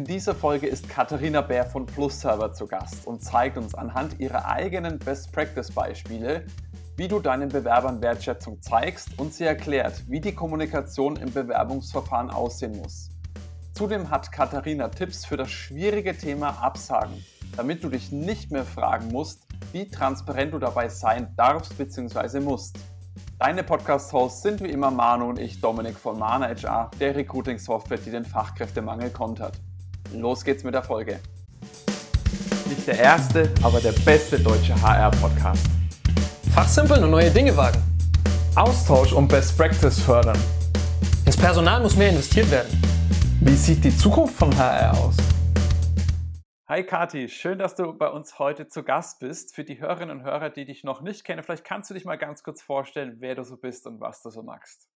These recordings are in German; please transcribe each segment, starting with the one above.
In dieser Folge ist Katharina Bär von PlusServer zu Gast und zeigt uns anhand ihrer eigenen Best Practice Beispiele, wie du deinen Bewerbern Wertschätzung zeigst und sie erklärt, wie die Kommunikation im Bewerbungsverfahren aussehen muss. Zudem hat Katharina Tipps für das schwierige Thema Absagen, damit du dich nicht mehr fragen musst, wie transparent du dabei sein darfst bzw. musst. Deine Podcast-Hosts sind wie immer Manu und ich, Dominik von Mana HR, der Recruiting-Software, die den Fachkräftemangel kontert. Los geht's mit der Folge. Nicht der erste, aber der beste deutsche HR-Podcast. Fachsimpeln und neue Dinge wagen. Austausch und Best Practice fördern. Ins Personal muss mehr investiert werden. Wie sieht die Zukunft von HR aus? Hi Kati, schön, dass du bei uns heute zu Gast bist. Für die Hörerinnen und Hörer, die dich noch nicht kennen, vielleicht kannst du dich mal ganz kurz vorstellen, wer du so bist und was du so magst.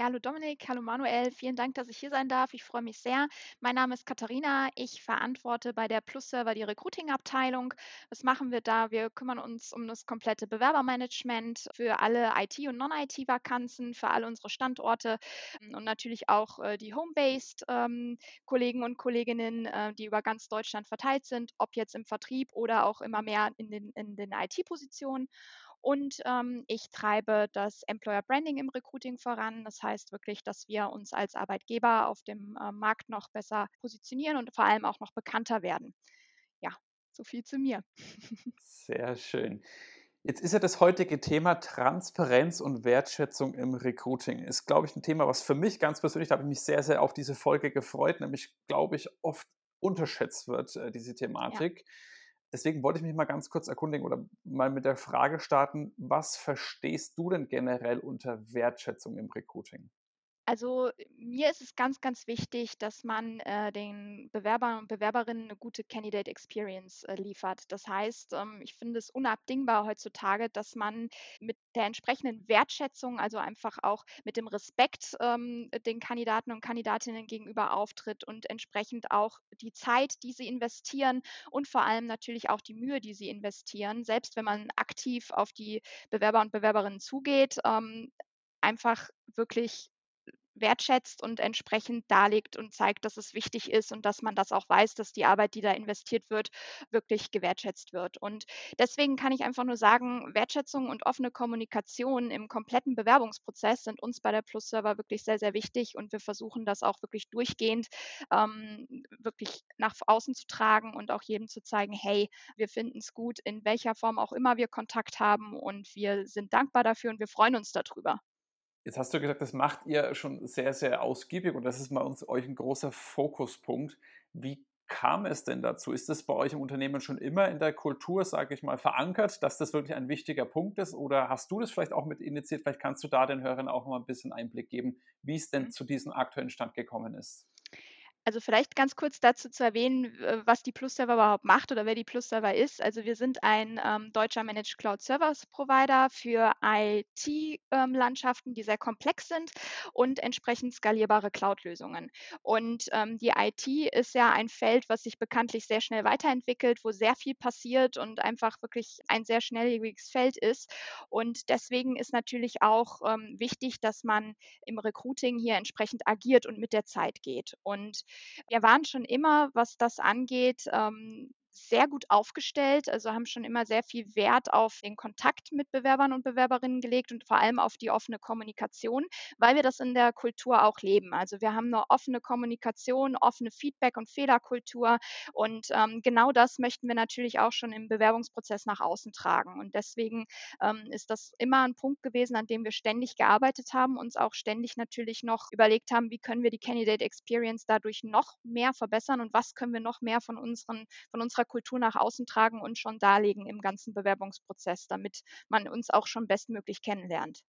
Ja, hallo Dominik, hallo Manuel, vielen Dank, dass ich hier sein darf. Ich freue mich sehr. Mein Name ist Katharina. Ich verantworte bei der Plus-Server die Recruiting-Abteilung. Was machen wir da? Wir kümmern uns um das komplette Bewerbermanagement für alle IT- und Non-IT-Vakanzen, für alle unsere Standorte ähm, und natürlich auch äh, die Home-Based ähm, Kollegen und Kolleginnen, äh, die über ganz Deutschland verteilt sind, ob jetzt im Vertrieb oder auch immer mehr in den, in den IT-Positionen. Und ähm, ich treibe das Employer Branding im Recruiting voran. Das heißt wirklich, dass wir uns als Arbeitgeber auf dem äh, Markt noch besser positionieren und vor allem auch noch bekannter werden. Ja, so viel zu mir. Sehr schön. Jetzt ist ja das heutige Thema Transparenz und Wertschätzung im Recruiting. Ist, glaube ich, ein Thema, was für mich ganz persönlich, da habe ich mich sehr, sehr auf diese Folge gefreut, nämlich, glaube ich, oft unterschätzt wird, äh, diese Thematik. Ja. Deswegen wollte ich mich mal ganz kurz erkundigen oder mal mit der Frage starten, was verstehst du denn generell unter Wertschätzung im Recruiting? Also mir ist es ganz, ganz wichtig, dass man äh, den Bewerbern und Bewerberinnen eine gute Candidate Experience äh, liefert. Das heißt, ähm, ich finde es unabdingbar heutzutage, dass man mit der entsprechenden Wertschätzung, also einfach auch mit dem Respekt ähm, den Kandidaten und Kandidatinnen gegenüber auftritt und entsprechend auch die Zeit, die sie investieren und vor allem natürlich auch die Mühe, die sie investieren, selbst wenn man aktiv auf die Bewerber und Bewerberinnen zugeht, ähm, einfach wirklich wertschätzt und entsprechend darlegt und zeigt, dass es wichtig ist und dass man das auch weiß, dass die Arbeit, die da investiert wird, wirklich gewertschätzt wird. Und deswegen kann ich einfach nur sagen, Wertschätzung und offene Kommunikation im kompletten Bewerbungsprozess sind uns bei der Plus Server wirklich sehr, sehr wichtig und wir versuchen das auch wirklich durchgehend ähm, wirklich nach außen zu tragen und auch jedem zu zeigen, hey, wir finden es gut, in welcher Form auch immer wir Kontakt haben und wir sind dankbar dafür und wir freuen uns darüber. Jetzt hast du gesagt, das macht ihr schon sehr, sehr ausgiebig und das ist bei uns euch ein großer Fokuspunkt. Wie kam es denn dazu? Ist das bei euch im Unternehmen schon immer in der Kultur, sage ich mal, verankert, dass das wirklich ein wichtiger Punkt ist? Oder hast du das vielleicht auch mit initiiert? Vielleicht kannst du da den Hörern auch mal ein bisschen Einblick geben, wie es denn mhm. zu diesem aktuellen Stand gekommen ist. Also vielleicht ganz kurz dazu zu erwähnen, was die Plus-Server überhaupt macht oder wer die Plus-Server ist. Also wir sind ein ähm, deutscher Managed Cloud Service Provider für IT-Landschaften, ähm, die sehr komplex sind und entsprechend skalierbare Cloud-Lösungen. Und ähm, die IT ist ja ein Feld, was sich bekanntlich sehr schnell weiterentwickelt, wo sehr viel passiert und einfach wirklich ein sehr schnelllebiges Feld ist. Und deswegen ist natürlich auch ähm, wichtig, dass man im Recruiting hier entsprechend agiert und mit der Zeit geht. Und wir waren schon immer, was das angeht, ähm, sehr gut aufgestellt, also haben schon immer sehr viel Wert auf den Kontakt mit Bewerbern und Bewerberinnen gelegt und vor allem auf die offene Kommunikation, weil wir das in der Kultur auch leben. Also wir haben eine offene Kommunikation, offene Feedback- und Fehlerkultur und ähm, genau das möchten wir natürlich auch schon im Bewerbungsprozess nach außen tragen. Und deswegen ähm, ist das immer ein Punkt gewesen, an dem wir ständig gearbeitet haben, uns auch ständig natürlich noch überlegt haben, wie können wir die Candidate Experience dadurch noch mehr verbessern und was können wir noch mehr von unseren, von unserer Kultur nach außen tragen und schon darlegen im ganzen Bewerbungsprozess, damit man uns auch schon bestmöglich kennenlernt.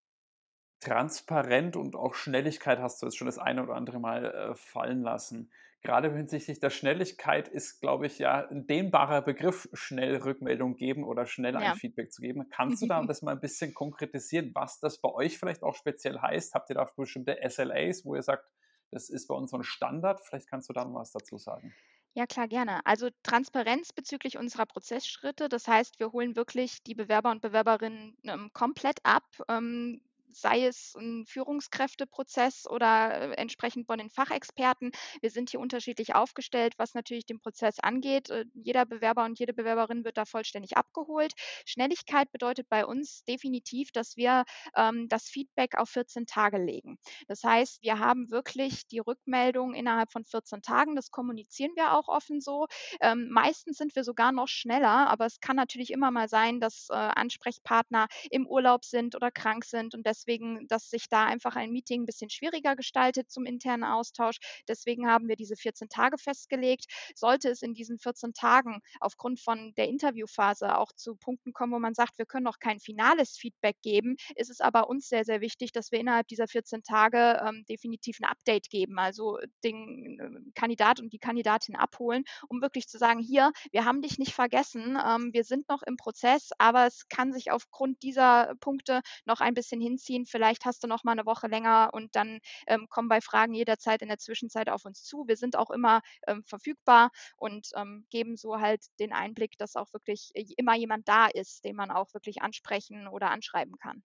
Transparent und auch Schnelligkeit hast du jetzt schon das eine oder andere Mal äh, fallen lassen. Gerade hinsichtlich der Schnelligkeit ist, glaube ich, ja ein dehnbarer Begriff, schnell Rückmeldung geben oder schnell ein ja. Feedback zu geben. Kannst du da das mal ein bisschen konkretisieren, was das bei euch vielleicht auch speziell heißt? Habt ihr da bestimmte SLAs, wo ihr sagt, das ist bei uns so ein Standard? Vielleicht kannst du da noch was dazu sagen. Ja, klar, gerne. Also Transparenz bezüglich unserer Prozessschritte. Das heißt, wir holen wirklich die Bewerber und Bewerberinnen ähm, komplett ab. Ähm, sei es ein Führungskräfteprozess oder äh, entsprechend von den Fachexperten. Wir sind hier unterschiedlich aufgestellt, was natürlich den Prozess angeht. Äh, jeder Bewerber und jede Bewerberin wird da vollständig abgeholt. Schnelligkeit bedeutet bei uns definitiv, dass wir ähm, das Feedback auf 14 Tage legen. Das heißt, wir haben wirklich die Rückmeldung innerhalb von 14 Tagen. Das kommunizieren wir auch offen so. Ähm, meistens sind wir sogar noch schneller, aber es kann natürlich immer mal sein, dass äh, Ansprechpartner im Urlaub sind oder krank sind und deswegen, dass sich da einfach ein Meeting ein bisschen schwieriger gestaltet zum internen Austausch. Deswegen haben wir diese 14 Tage festgelegt. Sollte es in diesen 14 Tagen aufgrund von der Interviewphase auch zu Punkten kommen, wo man sagt, wir können noch kein finales Feedback geben, ist es aber uns sehr, sehr wichtig, dass wir innerhalb dieser 14 Tage ähm, definitiv ein Update geben, also den äh, Kandidat und die Kandidatin abholen, um wirklich zu sagen, hier, wir haben dich nicht vergessen, ähm, wir sind noch im Prozess, aber es kann sich aufgrund dieser Punkte noch ein bisschen hinziehen. Vielleicht hast du noch mal eine Woche länger und dann ähm, kommen bei Fragen jederzeit in der Zwischenzeit auf uns zu. Wir sind auch immer ähm, verfügbar und ähm, geben so halt den Einblick, dass auch wirklich äh, immer jemand da ist, den man auch wirklich ansprechen oder anschreiben kann.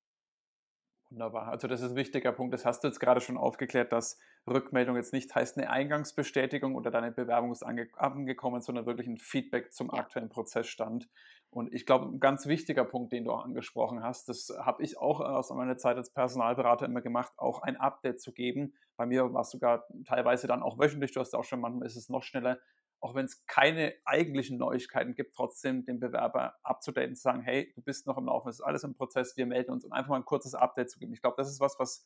Wunderbar. Also das ist ein wichtiger Punkt. Das hast du jetzt gerade schon aufgeklärt, dass Rückmeldung jetzt nicht heißt eine Eingangsbestätigung oder deine Bewerbung ist angekommen, sondern wirklich ein Feedback zum ja. aktuellen Prozessstand. Und ich glaube, ein ganz wichtiger Punkt, den du auch angesprochen hast, das habe ich auch aus meiner Zeit als Personalberater immer gemacht, auch ein Update zu geben. Bei mir war es sogar teilweise dann auch wöchentlich, du hast auch schon, manchmal ist es noch schneller, auch wenn es keine eigentlichen Neuigkeiten gibt, trotzdem den Bewerber abzudaten, zu sagen, hey, du bist noch im Laufen, es ist alles im Prozess, wir melden uns und einfach mal ein kurzes Update zu geben. Ich glaube, das ist was, was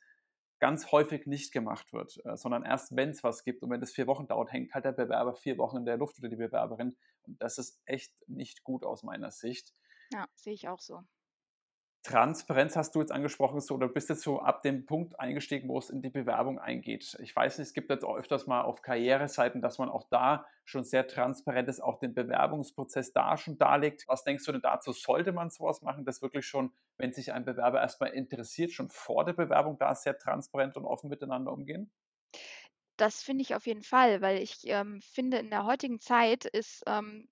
ganz häufig nicht gemacht wird, äh, sondern erst wenn es was gibt und wenn es vier Wochen dauert, hängt halt der Bewerber vier Wochen in der Luft oder die Bewerberin und das ist echt nicht gut aus meiner Sicht. Ja, sehe ich auch so. Transparenz hast du jetzt angesprochen, so, oder bist jetzt so ab dem Punkt eingestiegen, wo es in die Bewerbung eingeht. Ich weiß nicht, es gibt jetzt auch öfters mal auf Karriereseiten, dass man auch da schon sehr transparent ist, auch den Bewerbungsprozess da schon darlegt. Was denkst du denn dazu? Sollte man sowas machen, dass wirklich schon, wenn sich ein Bewerber erstmal interessiert, schon vor der Bewerbung da sehr transparent und offen miteinander umgehen? Das finde ich auf jeden Fall, weil ich ähm, finde, in der heutigen Zeit ist ähm,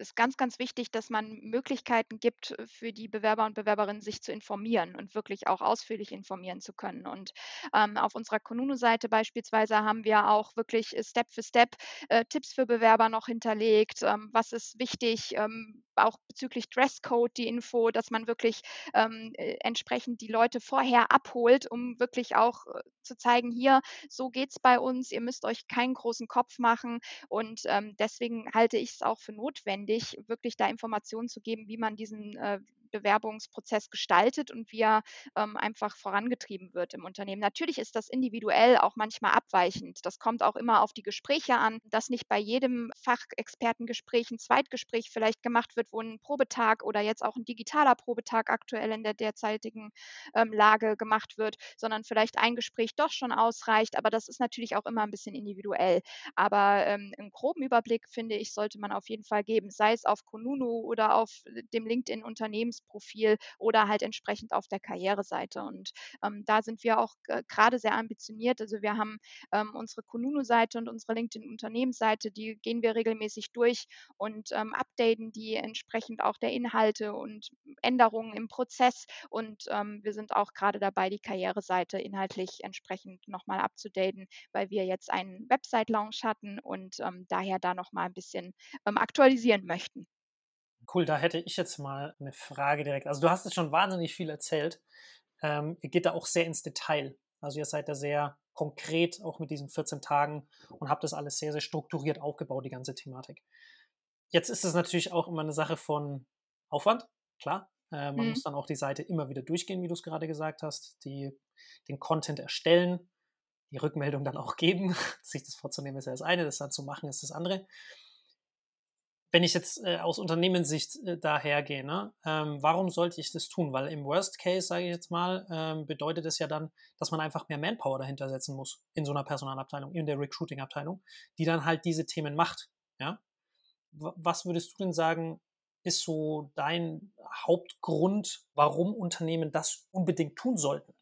ist ganz, ganz wichtig, dass man Möglichkeiten gibt äh, für die Bewerber und Bewerberinnen, sich zu informieren und wirklich auch ausführlich informieren zu können. Und ähm, auf unserer Konunu-Seite beispielsweise haben wir auch wirklich äh, Step für Step äh, Tipps für Bewerber noch hinterlegt. Ähm, was ist wichtig? Ähm, auch bezüglich Dresscode die Info, dass man wirklich ähm, äh, entsprechend die Leute vorher abholt, um wirklich auch äh, zu zeigen, hier, so geht es bei uns, ihr müsst euch keinen großen Kopf machen. Und ähm, deswegen halte ich es auch für notwendig, wirklich da Informationen zu geben, wie man diesen äh, Bewerbungsprozess gestaltet und wie er ähm, einfach vorangetrieben wird im Unternehmen. Natürlich ist das individuell auch manchmal abweichend. Das kommt auch immer auf die Gespräche an, dass nicht bei jedem Fachexpertengespräch ein Zweitgespräch vielleicht gemacht wird, wo ein Probetag oder jetzt auch ein digitaler Probetag aktuell in der derzeitigen ähm, Lage gemacht wird, sondern vielleicht ein Gespräch doch schon ausreicht. Aber das ist natürlich auch immer ein bisschen individuell. Aber ähm, einen groben Überblick, finde ich, sollte man auf jeden Fall geben, sei es auf Konunu oder auf dem LinkedIn-Unternehmens Profil oder halt entsprechend auf der Karriereseite. Und ähm, da sind wir auch gerade sehr ambitioniert. Also wir haben ähm, unsere Kununu-Seite und unsere LinkedIn-Unternehmensseite, die gehen wir regelmäßig durch und ähm, updaten die entsprechend auch der Inhalte und Änderungen im Prozess. Und ähm, wir sind auch gerade dabei, die Karriereseite inhaltlich entsprechend nochmal abzudaten, weil wir jetzt einen Website-Launch hatten und ähm, daher da nochmal ein bisschen ähm, aktualisieren möchten. Cool, da hätte ich jetzt mal eine Frage direkt. Also du hast jetzt schon wahnsinnig viel erzählt. Ähm, ihr geht da auch sehr ins Detail. Also ihr seid da sehr konkret, auch mit diesen 14 Tagen und habt das alles sehr, sehr strukturiert aufgebaut, die ganze Thematik. Jetzt ist es natürlich auch immer eine Sache von Aufwand, klar. Äh, man mhm. muss dann auch die Seite immer wieder durchgehen, wie du es gerade gesagt hast, die, den Content erstellen, die Rückmeldung dann auch geben. Sich das vorzunehmen ist ja das eine, das dann zu machen ist das andere wenn ich jetzt äh, aus Unternehmenssicht äh, dahergehe, ne, ähm, warum sollte ich das tun? Weil im Worst Case, sage ich jetzt mal, ähm, bedeutet es ja dann, dass man einfach mehr Manpower dahinter setzen muss in so einer Personalabteilung, in der Recruiting-Abteilung, die dann halt diese Themen macht. Ja? Was würdest du denn sagen, ist so dein Hauptgrund, warum Unternehmen das unbedingt tun sollten?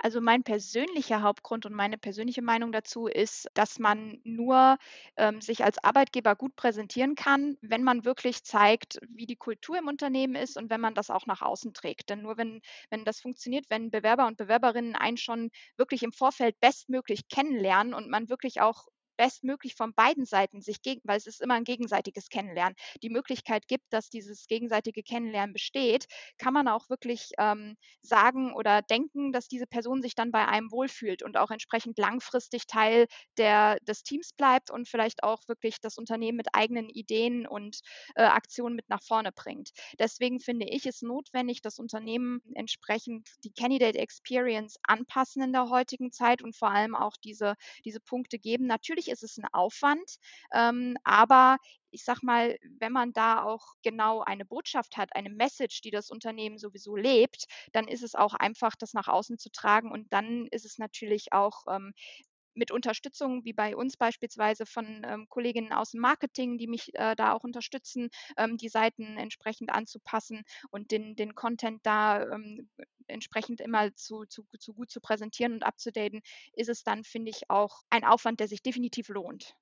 Also mein persönlicher Hauptgrund und meine persönliche Meinung dazu ist, dass man nur ähm, sich als Arbeitgeber gut präsentieren kann, wenn man wirklich zeigt, wie die Kultur im Unternehmen ist und wenn man das auch nach außen trägt. Denn nur wenn, wenn das funktioniert, wenn Bewerber und Bewerberinnen einen schon wirklich im Vorfeld bestmöglich kennenlernen und man wirklich auch bestmöglich von beiden Seiten sich gegen, weil es ist immer ein gegenseitiges Kennenlernen, die Möglichkeit gibt, dass dieses gegenseitige Kennenlernen besteht, kann man auch wirklich ähm, sagen oder denken, dass diese Person sich dann bei einem wohlfühlt und auch entsprechend langfristig Teil der, des Teams bleibt und vielleicht auch wirklich das Unternehmen mit eigenen Ideen und äh, Aktionen mit nach vorne bringt. Deswegen finde ich es notwendig, das Unternehmen entsprechend die Candidate Experience anpassen in der heutigen Zeit und vor allem auch diese, diese Punkte geben. Natürlich ist es ein Aufwand, ähm, aber ich sag mal, wenn man da auch genau eine Botschaft hat, eine Message, die das Unternehmen sowieso lebt, dann ist es auch einfach, das nach außen zu tragen. Und dann ist es natürlich auch ähm, mit Unterstützung, wie bei uns beispielsweise von ähm, Kolleginnen aus dem Marketing, die mich äh, da auch unterstützen, ähm, die Seiten entsprechend anzupassen und den, den Content da ähm, entsprechend immer zu, zu, zu gut zu präsentieren und abzudaten, ist es dann, finde ich, auch ein Aufwand, der sich definitiv lohnt.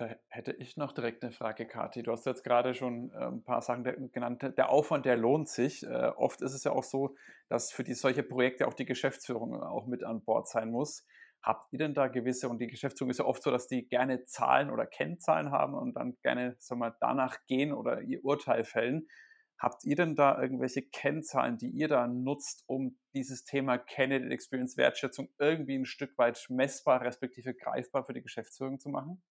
Da hätte ich noch direkt eine Frage, Kathi. Du hast jetzt gerade schon äh, ein paar Sachen genannt. Der Aufwand, der lohnt sich. Äh, oft ist es ja auch so, dass für die, solche Projekte auch die Geschäftsführung auch mit an Bord sein muss. Habt ihr denn da gewisse, und die Geschäftsführung ist ja oft so, dass die gerne Zahlen oder Kennzahlen haben und dann gerne sagen wir, danach gehen oder ihr Urteil fällen. Habt ihr denn da irgendwelche Kennzahlen, die ihr da nutzt, um dieses Thema Candidate Experience Wertschätzung irgendwie ein Stück weit messbar, respektive greifbar für die Geschäftsführung zu machen?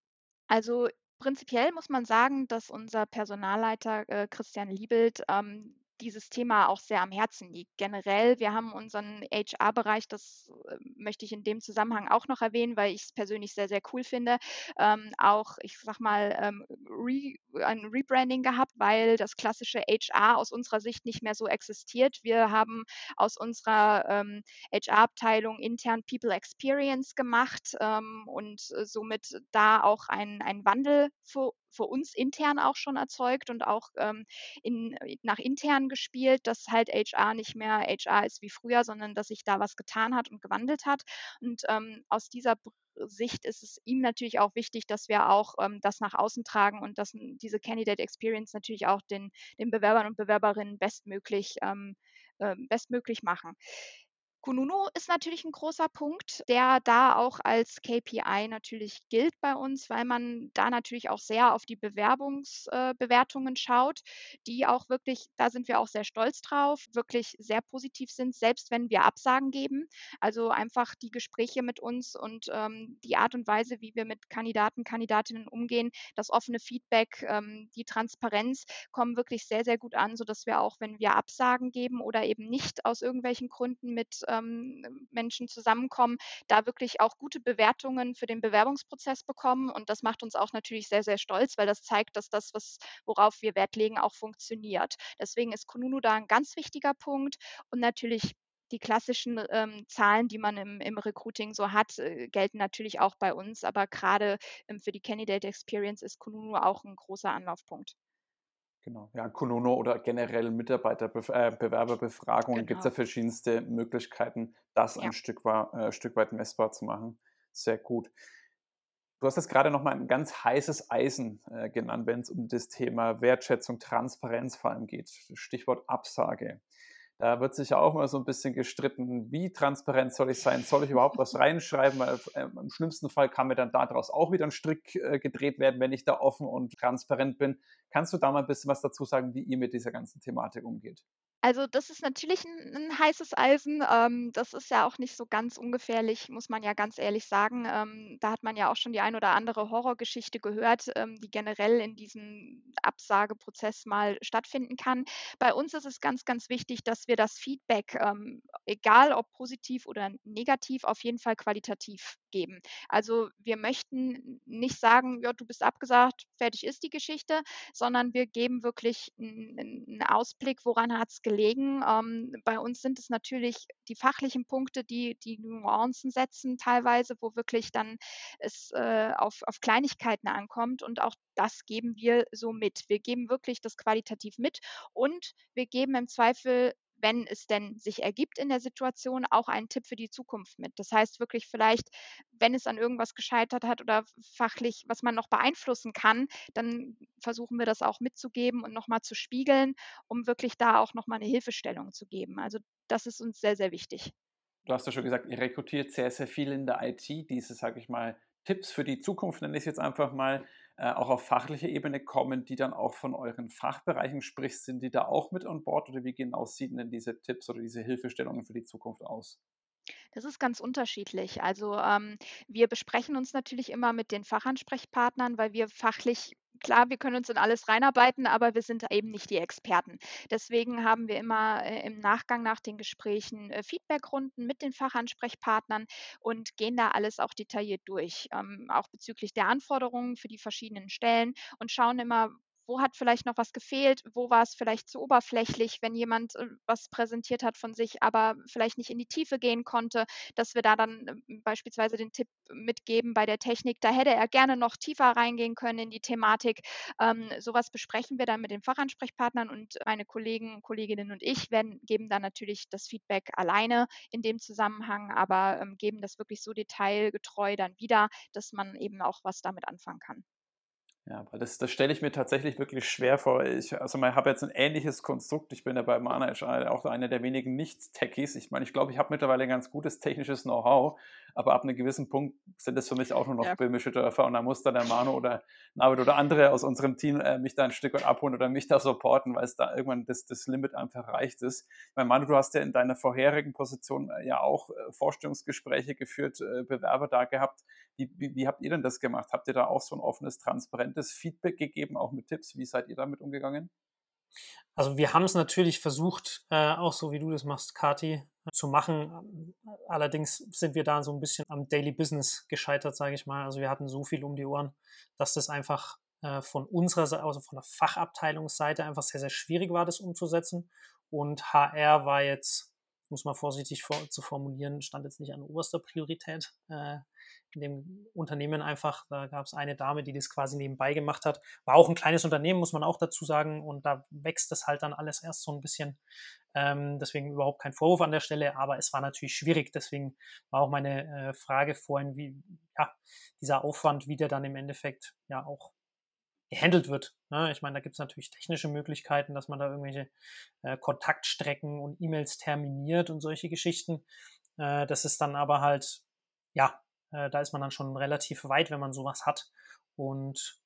Also prinzipiell muss man sagen, dass unser Personalleiter äh, Christian Liebelt ähm, dieses Thema auch sehr am Herzen liegt. Generell, wir haben unseren HR-Bereich, das äh, möchte ich in dem Zusammenhang auch noch erwähnen, weil ich es persönlich sehr, sehr cool finde, ähm, auch, ich sag mal, ähm, re, ein Rebranding gehabt, weil das klassische HR aus unserer Sicht nicht mehr so existiert. Wir haben aus unserer ähm, HR-Abteilung intern People Experience gemacht ähm, und äh, somit da auch einen Wandel für, für uns intern auch schon erzeugt und auch ähm, in, nach intern gespielt, dass halt HR nicht mehr HR ist wie früher, sondern dass sich da was getan hat und gewandelt hat. Und ähm, aus dieser Sicht ist es ihm natürlich auch wichtig, dass wir auch ähm, das nach außen tragen und dass diese Candidate Experience natürlich auch den, den Bewerbern und Bewerberinnen bestmöglich, ähm, äh, bestmöglich machen. Kununu ist natürlich ein großer Punkt, der da auch als KPI natürlich gilt bei uns, weil man da natürlich auch sehr auf die Bewerbungsbewertungen äh, schaut, die auch wirklich, da sind wir auch sehr stolz drauf, wirklich sehr positiv sind, selbst wenn wir Absagen geben. Also einfach die Gespräche mit uns und ähm, die Art und Weise, wie wir mit Kandidaten, Kandidatinnen umgehen, das offene Feedback, ähm, die Transparenz kommen wirklich sehr, sehr gut an, sodass wir auch, wenn wir Absagen geben oder eben nicht aus irgendwelchen Gründen mit ähm, Menschen zusammenkommen, da wirklich auch gute Bewertungen für den Bewerbungsprozess bekommen. Und das macht uns auch natürlich sehr, sehr stolz, weil das zeigt, dass das, was, worauf wir Wert legen, auch funktioniert. Deswegen ist Kununu da ein ganz wichtiger Punkt und natürlich die klassischen ähm, Zahlen, die man im, im Recruiting so hat, äh, gelten natürlich auch bei uns, aber gerade ähm, für die Candidate Experience ist Kununu auch ein großer Anlaufpunkt. Genau, ja, Konono oder generell Mitarbeiterbewerberbefragungen äh, gibt es ja genau. verschiedenste Möglichkeiten, das ja. ein Stück, war, äh, Stück weit messbar zu machen. Sehr gut. Du hast jetzt gerade nochmal ein ganz heißes Eisen äh, genannt, wenn es um das Thema Wertschätzung, Transparenz vor allem geht. Stichwort Absage. Da wird sich ja auch mal so ein bisschen gestritten, wie transparent soll ich sein? Soll ich überhaupt was reinschreiben? Weil, äh, Im schlimmsten Fall kann mir dann daraus auch wieder ein Strick äh, gedreht werden, wenn ich da offen und transparent bin. Kannst du da mal ein bisschen was dazu sagen, wie ihr mit dieser ganzen Thematik umgeht? Also das ist natürlich ein, ein heißes Eisen. Ähm, das ist ja auch nicht so ganz ungefährlich, muss man ja ganz ehrlich sagen. Ähm, da hat man ja auch schon die ein oder andere Horrorgeschichte gehört, ähm, die generell in diesem Absageprozess mal stattfinden kann. Bei uns ist es ganz, ganz wichtig, dass wir das Feedback, ähm, egal ob positiv oder negativ, auf jeden Fall qualitativ geben. Also wir möchten nicht sagen, ja, du bist abgesagt, fertig ist die Geschichte, sondern wir geben wirklich einen Ausblick, woran hat es gelegen. Ähm, bei uns sind es natürlich die fachlichen Punkte, die die Nuancen setzen teilweise, wo wirklich dann es äh, auf, auf Kleinigkeiten ankommt und auch das geben wir so mit. Wir geben wirklich das qualitativ mit und wir geben im Zweifel wenn es denn sich ergibt in der Situation, auch einen Tipp für die Zukunft mit. Das heißt wirklich vielleicht, wenn es an irgendwas gescheitert hat oder fachlich, was man noch beeinflussen kann, dann versuchen wir das auch mitzugeben und nochmal zu spiegeln, um wirklich da auch nochmal eine Hilfestellung zu geben. Also das ist uns sehr, sehr wichtig. Du hast ja schon gesagt, ihr rekrutiert sehr, sehr viel in der IT, diese, sage ich mal, Tipps für die Zukunft, nenne ich es jetzt einfach mal, auch auf fachlicher Ebene kommen, die dann auch von euren Fachbereichen, sprich, sind die da auch mit an Bord oder wie genau sehen denn diese Tipps oder diese Hilfestellungen für die Zukunft aus? Das ist ganz unterschiedlich. Also ähm, wir besprechen uns natürlich immer mit den Fachansprechpartnern, weil wir fachlich klar, wir können uns in alles reinarbeiten, aber wir sind eben nicht die Experten. Deswegen haben wir immer äh, im Nachgang nach den Gesprächen äh, Feedbackrunden mit den Fachansprechpartnern und gehen da alles auch detailliert durch, ähm, auch bezüglich der Anforderungen für die verschiedenen Stellen und schauen immer, wo hat vielleicht noch was gefehlt, wo war es vielleicht zu oberflächlich, wenn jemand äh, was präsentiert hat von sich, aber vielleicht nicht in die Tiefe gehen konnte, dass wir da dann ähm, beispielsweise den Tipp mitgeben bei der Technik, da hätte er gerne noch tiefer reingehen können in die Thematik. Ähm, sowas besprechen wir dann mit den Fachansprechpartnern und meine Kollegen, Kolleginnen und ich werden, geben dann natürlich das Feedback alleine in dem Zusammenhang, aber ähm, geben das wirklich so detailgetreu dann wieder, dass man eben auch was damit anfangen kann. Ja, aber das, das stelle ich mir tatsächlich wirklich schwer vor. Ich, also ich habe jetzt ein ähnliches Konstrukt. Ich bin ja bei Mana auch einer der wenigen Nicht-Techies. Ich meine, ich glaube, ich habe mittlerweile ein ganz gutes technisches Know-how, aber ab einem gewissen Punkt sind das für mich auch nur noch ja. böhmische Dörfer und da muss dann der Manu oder Navid oder andere aus unserem Team äh, mich da ein Stück weit abholen oder mich da supporten, weil es da irgendwann das, das Limit einfach erreicht ist. Ich meine, Manu, du hast ja in deiner vorherigen Position äh, ja auch äh, Vorstellungsgespräche geführt, äh, Bewerber da gehabt. Wie, wie, wie habt ihr denn das gemacht? Habt ihr da auch so ein offenes, transparentes Feedback gegeben, auch mit Tipps? Wie seid ihr damit umgegangen? Also wir haben es natürlich versucht, äh, auch so wie du das machst, Kati, zu machen. Allerdings sind wir da so ein bisschen am Daily Business gescheitert, sage ich mal. Also wir hatten so viel um die Ohren, dass das einfach äh, von unserer Seite, also von der Fachabteilungsseite einfach sehr, sehr schwierig war, das umzusetzen. Und HR war jetzt, muss man vorsichtig vor, zu formulieren, stand jetzt nicht an oberster Priorität. Äh, dem Unternehmen einfach, da gab es eine Dame, die das quasi nebenbei gemacht hat. War auch ein kleines Unternehmen, muss man auch dazu sagen. Und da wächst das halt dann alles erst so ein bisschen. Ähm, deswegen überhaupt kein Vorwurf an der Stelle, aber es war natürlich schwierig. Deswegen war auch meine äh, Frage vorhin, wie ja, dieser Aufwand, wie der dann im Endeffekt ja auch gehandelt wird. Ne? Ich meine, da gibt es natürlich technische Möglichkeiten, dass man da irgendwelche äh, Kontaktstrecken und E-Mails terminiert und solche Geschichten. Äh, das ist dann aber halt, ja, äh, da ist man dann schon relativ weit, wenn man sowas hat. Und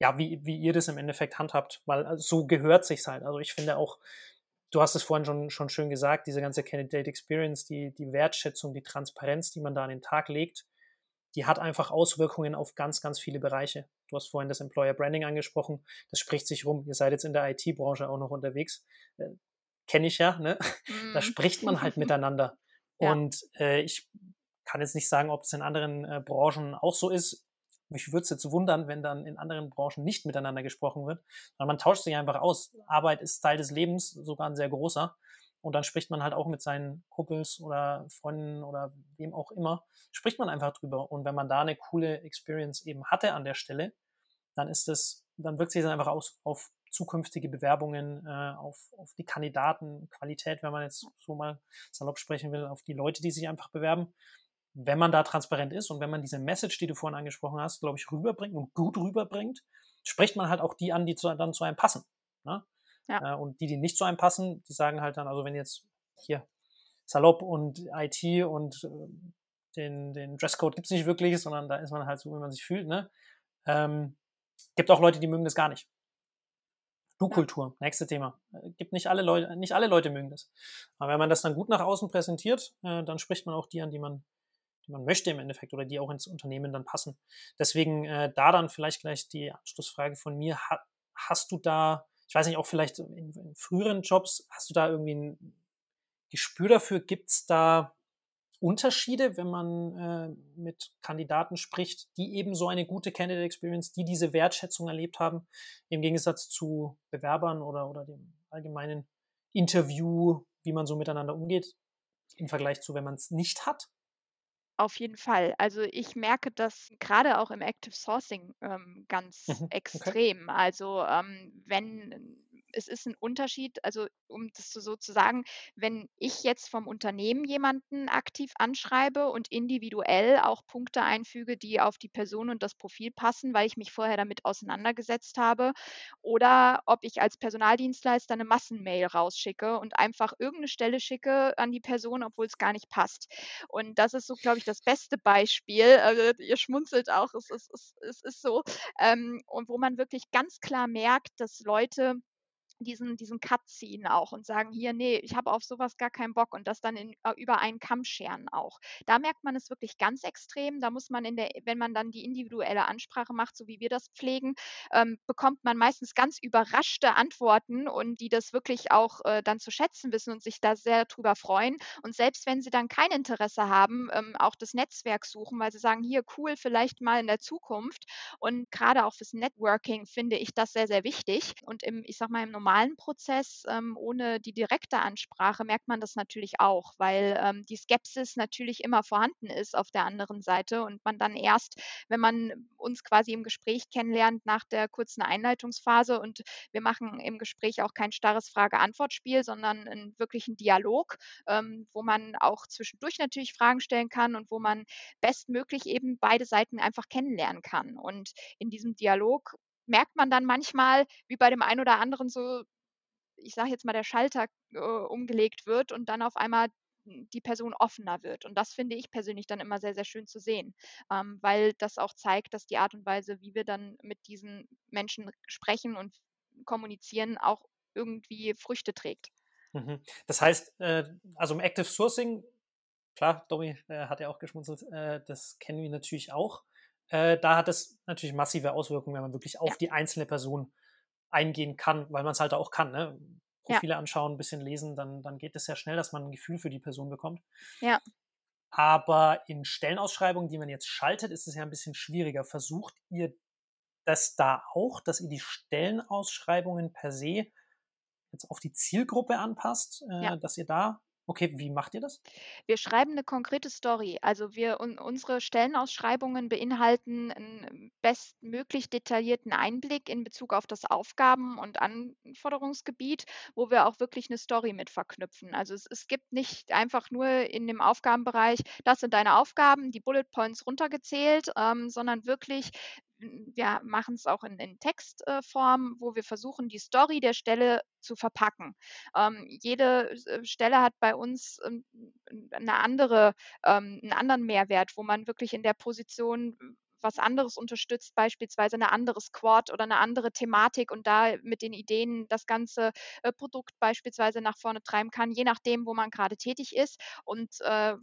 ja, wie, wie ihr das im Endeffekt handhabt, weil also, so gehört sich's halt. Also ich finde auch, du hast es vorhin schon, schon schön gesagt, diese ganze Candidate Experience, die, die Wertschätzung, die Transparenz, die man da an den Tag legt, die hat einfach Auswirkungen auf ganz, ganz viele Bereiche. Du hast vorhin das Employer Branding angesprochen, das spricht sich rum. Ihr seid jetzt in der IT-Branche auch noch unterwegs. Äh, Kenne ich ja, ne? Mm. Da mhm. spricht man halt miteinander. Ja. Und äh, ich kann jetzt nicht sagen, ob es in anderen äh, Branchen auch so ist. Mich würde es jetzt wundern, wenn dann in anderen Branchen nicht miteinander gesprochen wird, weil man tauscht sich einfach aus. Arbeit ist Teil des Lebens, sogar ein sehr großer. Und dann spricht man halt auch mit seinen Kumpels oder Freunden oder wem auch immer, spricht man einfach drüber. Und wenn man da eine coole Experience eben hatte an der Stelle, dann ist es, dann wirkt sich das einfach aus auf zukünftige Bewerbungen, äh, auf, auf die Kandidatenqualität, wenn man jetzt so mal salopp sprechen will, auf die Leute, die sich einfach bewerben wenn man da transparent ist und wenn man diese Message, die du vorhin angesprochen hast, glaube ich, rüberbringt und gut rüberbringt, spricht man halt auch die an, die zu, dann zu einem passen. Ne? Ja. Äh, und die, die nicht zu einem passen, die sagen halt dann, also wenn jetzt hier Salopp und IT und äh, den, den Dresscode gibt es nicht wirklich, sondern da ist man halt so, wie man sich fühlt. Ne? Ähm, gibt auch Leute, die mögen das gar nicht. Du-Kultur, ja. nächste Thema. Äh, gibt nicht alle Leute, nicht alle Leute mögen das. Aber wenn man das dann gut nach außen präsentiert, äh, dann spricht man auch die an, die man, die man möchte im Endeffekt oder die auch ins Unternehmen dann passen. Deswegen äh, da dann vielleicht gleich die Anschlussfrage von mir. Ha, hast du da, ich weiß nicht, auch vielleicht in, in, früheren Jobs, hast du da irgendwie ein Gespür dafür? Gibt es da Unterschiede, wenn man äh, mit Kandidaten spricht, die eben so eine gute Candidate Experience, die diese Wertschätzung erlebt haben, im Gegensatz zu Bewerbern oder, oder dem allgemeinen Interview, wie man so miteinander umgeht, im Vergleich zu, wenn man es nicht hat? Auf jeden Fall. Also ich merke das gerade auch im Active Sourcing ähm, ganz mhm, okay. extrem. Also ähm, wenn es ist ein Unterschied, also um das so zu sagen, wenn ich jetzt vom Unternehmen jemanden aktiv anschreibe und individuell auch Punkte einfüge, die auf die Person und das Profil passen, weil ich mich vorher damit auseinandergesetzt habe, oder ob ich als Personaldienstleister eine Massenmail rausschicke und einfach irgendeine Stelle schicke an die Person, obwohl es gar nicht passt. Und das ist so, glaube ich, das beste Beispiel. Also, ihr schmunzelt auch, es ist, es, es ist so. Ähm, und wo man wirklich ganz klar merkt, dass Leute diesen, diesen Cut ziehen auch und sagen, hier, nee, ich habe auf sowas gar keinen Bock und das dann in, äh, über einen Kamm scheren auch. Da merkt man es wirklich ganz extrem. Da muss man in der, wenn man dann die individuelle Ansprache macht, so wie wir das pflegen, ähm, bekommt man meistens ganz überraschte Antworten und die das wirklich auch äh, dann zu schätzen wissen und sich da sehr drüber freuen. Und selbst wenn sie dann kein Interesse haben, ähm, auch das Netzwerk suchen, weil sie sagen, hier cool, vielleicht mal in der Zukunft. Und gerade auch fürs Networking finde ich das sehr, sehr wichtig. Und im, ich sag mal, im normalen Prozess ähm, ohne die direkte Ansprache merkt man das natürlich auch, weil ähm, die Skepsis natürlich immer vorhanden ist auf der anderen Seite und man dann erst, wenn man uns quasi im Gespräch kennenlernt, nach der kurzen Einleitungsphase und wir machen im Gespräch auch kein starres Frage-Antwort-Spiel, sondern einen wirklichen Dialog, ähm, wo man auch zwischendurch natürlich Fragen stellen kann und wo man bestmöglich eben beide Seiten einfach kennenlernen kann. Und in diesem Dialog merkt man dann manchmal, wie bei dem einen oder anderen so, ich sage jetzt mal, der Schalter äh, umgelegt wird und dann auf einmal die Person offener wird. Und das finde ich persönlich dann immer sehr, sehr schön zu sehen, ähm, weil das auch zeigt, dass die Art und Weise, wie wir dann mit diesen Menschen sprechen und kommunizieren, auch irgendwie Früchte trägt. Mhm. Das heißt, äh, also im Active Sourcing, klar, Domi äh, hat ja auch geschmunzelt, äh, das kennen wir natürlich auch. Äh, da hat es natürlich massive Auswirkungen, wenn man wirklich auf ja. die einzelne Person eingehen kann, weil man es halt auch kann. Ne? Profile ja. anschauen, ein bisschen lesen, dann, dann geht es sehr schnell, dass man ein Gefühl für die Person bekommt. Ja. Aber in Stellenausschreibungen, die man jetzt schaltet, ist es ja ein bisschen schwieriger. Versucht ihr das da auch, dass ihr die Stellenausschreibungen per se jetzt auf die Zielgruppe anpasst, äh, ja. dass ihr da Okay, wie macht ihr das? Wir schreiben eine konkrete Story. Also wir un unsere Stellenausschreibungen beinhalten einen bestmöglich detaillierten Einblick in Bezug auf das Aufgaben und Anforderungsgebiet, wo wir auch wirklich eine Story mit verknüpfen. Also es es gibt nicht einfach nur in dem Aufgabenbereich: „Das sind deine Aufgaben“, die Bullet Points runtergezählt, ähm, sondern wirklich wir machen es auch in, in Textform, äh, wo wir versuchen, die Story der Stelle zu verpacken. Ähm, jede äh, Stelle hat bei uns ähm, eine andere, ähm, einen anderen Mehrwert, wo man wirklich in der Position was anderes unterstützt, beispielsweise eine andere Squad oder eine andere Thematik und da mit den Ideen das ganze äh, Produkt beispielsweise nach vorne treiben kann, je nachdem, wo man gerade tätig ist. Und äh,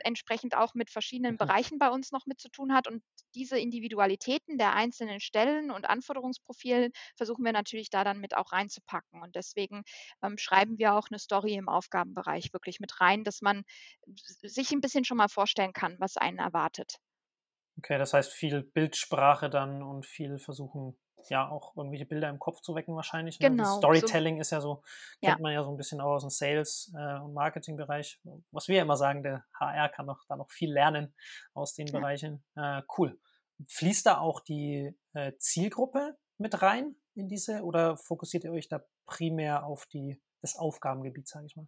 entsprechend auch mit verschiedenen mhm. Bereichen bei uns noch mit zu tun hat. Und diese Individualitäten der einzelnen Stellen und Anforderungsprofilen versuchen wir natürlich da dann mit auch reinzupacken. Und deswegen ähm, schreiben wir auch eine Story im Aufgabenbereich wirklich mit rein, dass man sich ein bisschen schon mal vorstellen kann, was einen erwartet. Okay, das heißt viel Bildsprache dann und viel versuchen, ja, auch irgendwelche Bilder im Kopf zu wecken wahrscheinlich. Ne? Genau. Storytelling so, ist ja so, kennt ja. man ja so ein bisschen auch aus dem Sales- äh, und Marketingbereich. Was wir immer sagen, der HR kann noch, da noch viel lernen aus den ja. Bereichen. Äh, cool. Fließt da auch die äh, Zielgruppe mit rein in diese oder fokussiert ihr euch da primär auf die, das Aufgabengebiet, sage ich mal?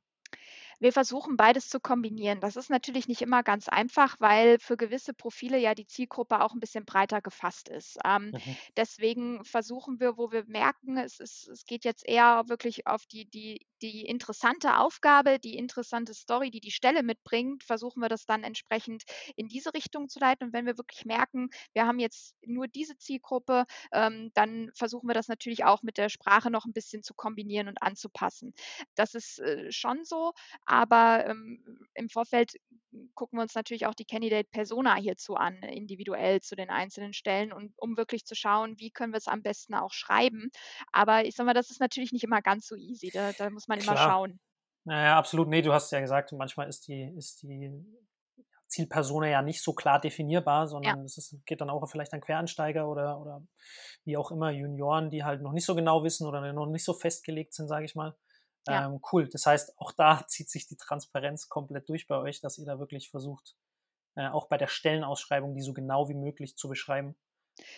Wir versuchen beides zu kombinieren. Das ist natürlich nicht immer ganz einfach, weil für gewisse Profile ja die Zielgruppe auch ein bisschen breiter gefasst ist. Ähm, mhm. Deswegen versuchen wir, wo wir merken, es, ist, es geht jetzt eher wirklich auf die, die, die interessante Aufgabe, die interessante Story, die die Stelle mitbringt, versuchen wir das dann entsprechend in diese Richtung zu leiten. Und wenn wir wirklich merken, wir haben jetzt nur diese Zielgruppe, ähm, dann versuchen wir das natürlich auch mit der Sprache noch ein bisschen zu kombinieren und anzupassen. Das ist äh, schon so, aber ähm, im Vorfeld gucken wir uns natürlich auch die Candidate Persona hierzu an, individuell zu den einzelnen Stellen und um wirklich zu schauen, wie können wir es am besten auch schreiben. Aber ich sag mal, das ist natürlich nicht immer ganz so easy. Da, da muss man Klar. immer schauen. Naja, absolut. Nee, du hast ja gesagt, manchmal ist die, ist die Zielpersona ja nicht so klar definierbar, sondern ja. es ist, geht dann auch vielleicht an Quereinsteiger oder, oder wie auch immer Junioren, die halt noch nicht so genau wissen oder noch nicht so festgelegt sind, sage ich mal. Ja. Ähm, cool. Das heißt, auch da zieht sich die Transparenz komplett durch bei euch, dass ihr da wirklich versucht, äh, auch bei der Stellenausschreibung die so genau wie möglich zu beschreiben.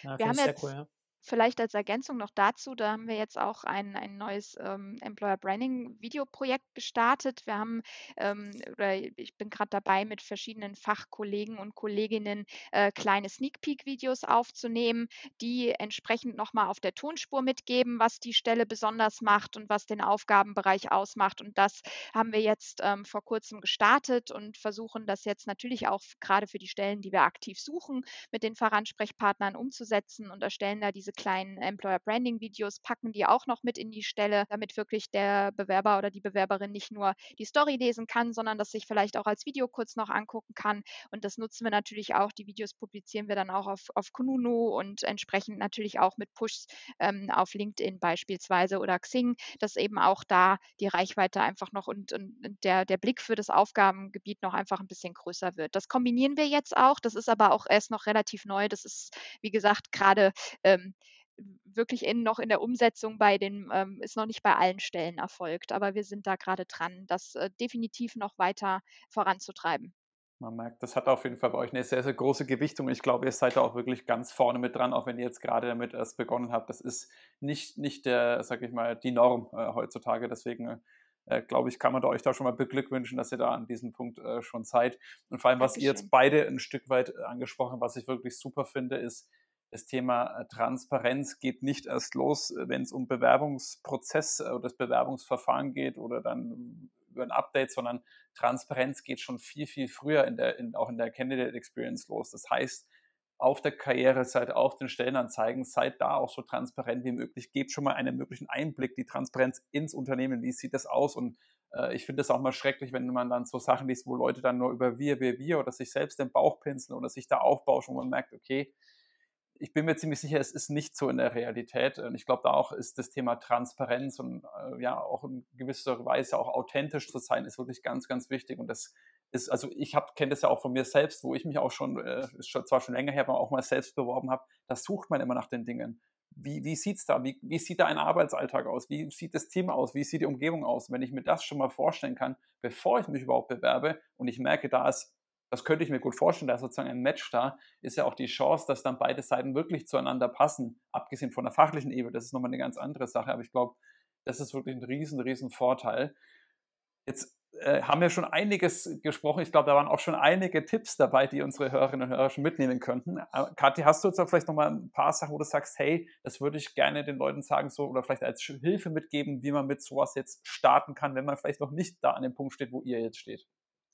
Äh, wir haben jetzt, cool, ja. Vielleicht als Ergänzung noch dazu, da haben wir jetzt auch ein, ein neues ähm, Employer Branding Videoprojekt gestartet. Wir haben, ähm, oder ich bin gerade dabei, mit verschiedenen Fachkollegen und Kolleginnen äh, kleine Sneak Peek Videos aufzunehmen, die entsprechend nochmal auf der Tonspur mitgeben, was die Stelle besonders macht und was den Aufgabenbereich ausmacht. Und das haben wir jetzt ähm, vor kurzem gestartet und versuchen das jetzt natürlich auch gerade für die Stellen, die wir aktiv suchen, mit den Fahransprechpartnern umzusetzen und erstellen da diese kleinen Employer Branding Videos, packen die auch noch mit in die Stelle, damit wirklich der Bewerber oder die Bewerberin nicht nur die Story lesen kann, sondern das sich vielleicht auch als Video kurz noch angucken kann. Und das nutzen wir natürlich auch. Die Videos publizieren wir dann auch auf, auf Kununu und entsprechend natürlich auch mit Pushs ähm, auf LinkedIn beispielsweise oder Xing, dass eben auch da die Reichweite einfach noch und, und der, der Blick für das Aufgabengebiet noch einfach ein bisschen größer wird. Das kombinieren wir jetzt auch. Das ist aber auch erst noch relativ neu. Das ist, wie gesagt, gerade ähm, wirklich in, noch in der Umsetzung bei den, ähm, ist noch nicht bei allen Stellen erfolgt, aber wir sind da gerade dran, das äh, definitiv noch weiter voranzutreiben. Man merkt, das hat auf jeden Fall bei euch eine sehr, sehr große Gewichtung. Ich glaube, ihr seid da auch wirklich ganz vorne mit dran, auch wenn ihr jetzt gerade damit erst begonnen habt. Das ist nicht, nicht der, sag ich mal, die Norm äh, heutzutage. Deswegen äh, glaube ich, kann man da euch da schon mal beglückwünschen, dass ihr da an diesem Punkt äh, schon seid. Und vor allem, was Dankeschön. ihr jetzt beide ein Stück weit äh, angesprochen, was ich wirklich super finde, ist, das Thema äh, Transparenz geht nicht erst los, äh, wenn es um Bewerbungsprozess oder das Bewerbungsverfahren geht oder dann über ein Update, sondern Transparenz geht schon viel, viel früher in der, in, auch in der Candidate Experience los. Das heißt, auf der Karriereseite, auf den Stellenanzeigen, seid da auch so transparent wie möglich. Gebt schon mal einen möglichen Einblick, die Transparenz ins Unternehmen. Wie sieht das aus? Und äh, ich finde es auch mal schrecklich, wenn man dann so Sachen liest, wo Leute dann nur über wir, wir, wir oder sich selbst den Bauch pinseln oder sich da aufbauschen, wo man merkt, okay, ich bin mir ziemlich sicher, es ist nicht so in der Realität. Und ich glaube, da auch ist das Thema Transparenz und äh, ja auch in gewisser Weise auch authentisch zu sein, ist wirklich ganz, ganz wichtig. Und das ist, also ich kenne das ja auch von mir selbst, wo ich mich auch schon, äh, schon, zwar schon länger her, aber auch mal selbst beworben habe, da sucht man immer nach den Dingen. Wie, wie sieht es da? Wie, wie sieht da ein Arbeitsalltag aus? Wie sieht das Team aus? Wie sieht die Umgebung aus? Wenn ich mir das schon mal vorstellen kann, bevor ich mich überhaupt bewerbe und ich merke, da ist das könnte ich mir gut vorstellen, da ist sozusagen ein Match da, ist ja auch die Chance, dass dann beide Seiten wirklich zueinander passen, abgesehen von der fachlichen Ebene, das ist nochmal eine ganz andere Sache, aber ich glaube, das ist wirklich ein riesen, riesen Vorteil. Jetzt äh, haben wir schon einiges gesprochen. Ich glaube, da waren auch schon einige Tipps dabei, die unsere Hörerinnen und Hörer schon mitnehmen könnten. Äh, Kathi, hast du jetzt vielleicht noch mal ein paar Sachen, wo du sagst, hey, das würde ich gerne den Leuten sagen, so oder vielleicht als Hilfe mitgeben, wie man mit sowas jetzt starten kann, wenn man vielleicht noch nicht da an dem Punkt steht, wo ihr jetzt steht?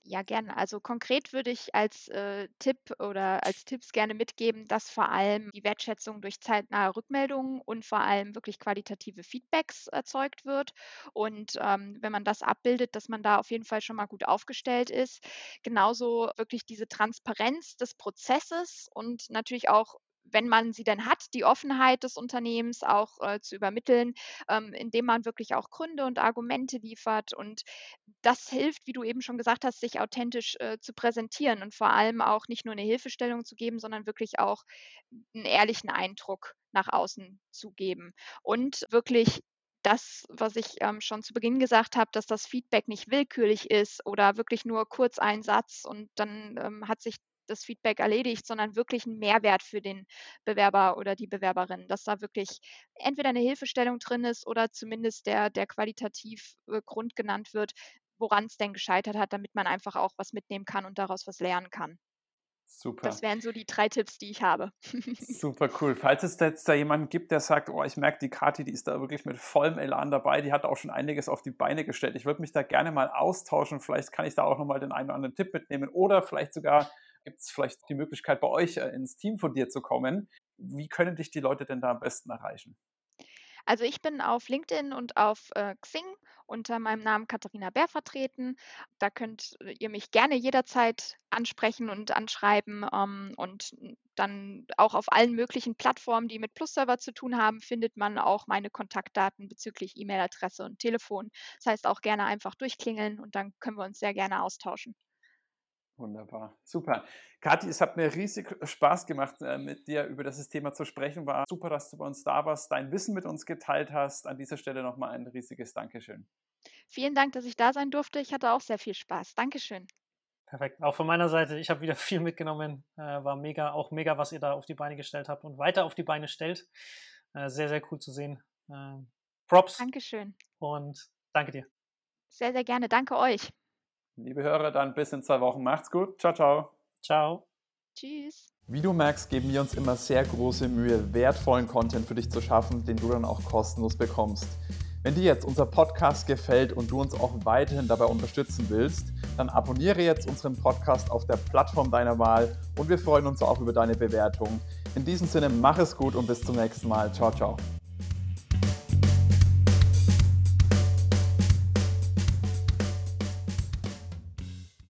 Ja, gerne. Also konkret würde ich als äh, Tipp oder als Tipps gerne mitgeben, dass vor allem die Wertschätzung durch zeitnahe Rückmeldungen und vor allem wirklich qualitative Feedbacks erzeugt wird. Und ähm, wenn man das abbildet, dass man da auf jeden Fall schon mal gut aufgestellt ist. Genauso wirklich diese Transparenz des Prozesses und natürlich auch wenn man sie denn hat, die Offenheit des Unternehmens auch äh, zu übermitteln, ähm, indem man wirklich auch Gründe und Argumente liefert. Und das hilft, wie du eben schon gesagt hast, sich authentisch äh, zu präsentieren und vor allem auch nicht nur eine Hilfestellung zu geben, sondern wirklich auch einen ehrlichen Eindruck nach außen zu geben. Und wirklich das, was ich ähm, schon zu Beginn gesagt habe, dass das Feedback nicht willkürlich ist oder wirklich nur kurz ein Satz und dann ähm, hat sich das Feedback erledigt, sondern wirklich ein Mehrwert für den Bewerber oder die Bewerberin, dass da wirklich entweder eine Hilfestellung drin ist oder zumindest der, der qualitativ äh, Grund genannt wird, woran es denn gescheitert hat, damit man einfach auch was mitnehmen kann und daraus was lernen kann. Super. Das wären so die drei Tipps, die ich habe. Super cool. Falls es jetzt da jemanden gibt, der sagt, oh, ich merke, die Kati, die ist da wirklich mit vollem Elan dabei, die hat auch schon einiges auf die Beine gestellt. Ich würde mich da gerne mal austauschen. Vielleicht kann ich da auch nochmal den einen oder anderen Tipp mitnehmen oder vielleicht sogar Gibt es vielleicht die Möglichkeit, bei euch äh, ins Team von dir zu kommen? Wie können dich die Leute denn da am besten erreichen? Also ich bin auf LinkedIn und auf äh, Xing unter meinem Namen Katharina Bär vertreten. Da könnt ihr mich gerne jederzeit ansprechen und anschreiben. Ähm, und dann auch auf allen möglichen Plattformen, die mit Plus-Server zu tun haben, findet man auch meine Kontaktdaten bezüglich E-Mail-Adresse und Telefon. Das heißt auch gerne einfach durchklingeln und dann können wir uns sehr gerne austauschen. Wunderbar, super. Kathi, es hat mir riesig Spaß gemacht, äh, mit dir über dieses Thema zu sprechen. War super, dass du bei uns da warst, dein Wissen mit uns geteilt hast. An dieser Stelle nochmal ein riesiges Dankeschön. Vielen Dank, dass ich da sein durfte. Ich hatte auch sehr viel Spaß. Dankeschön. Perfekt. Auch von meiner Seite, ich habe wieder viel mitgenommen. Äh, war mega, auch mega, was ihr da auf die Beine gestellt habt und weiter auf die Beine stellt. Äh, sehr, sehr cool zu sehen. Äh, Props. Dankeschön. Und danke dir. Sehr, sehr gerne. Danke euch. Liebe Hörer, dann bis in zwei Wochen. Macht's gut. Ciao, ciao. Ciao. Tschüss. Wie du merkst, geben wir uns immer sehr große Mühe, wertvollen Content für dich zu schaffen, den du dann auch kostenlos bekommst. Wenn dir jetzt unser Podcast gefällt und du uns auch weiterhin dabei unterstützen willst, dann abonniere jetzt unseren Podcast auf der Plattform deiner Wahl und wir freuen uns auch über deine Bewertung. In diesem Sinne, mach es gut und bis zum nächsten Mal. Ciao, ciao.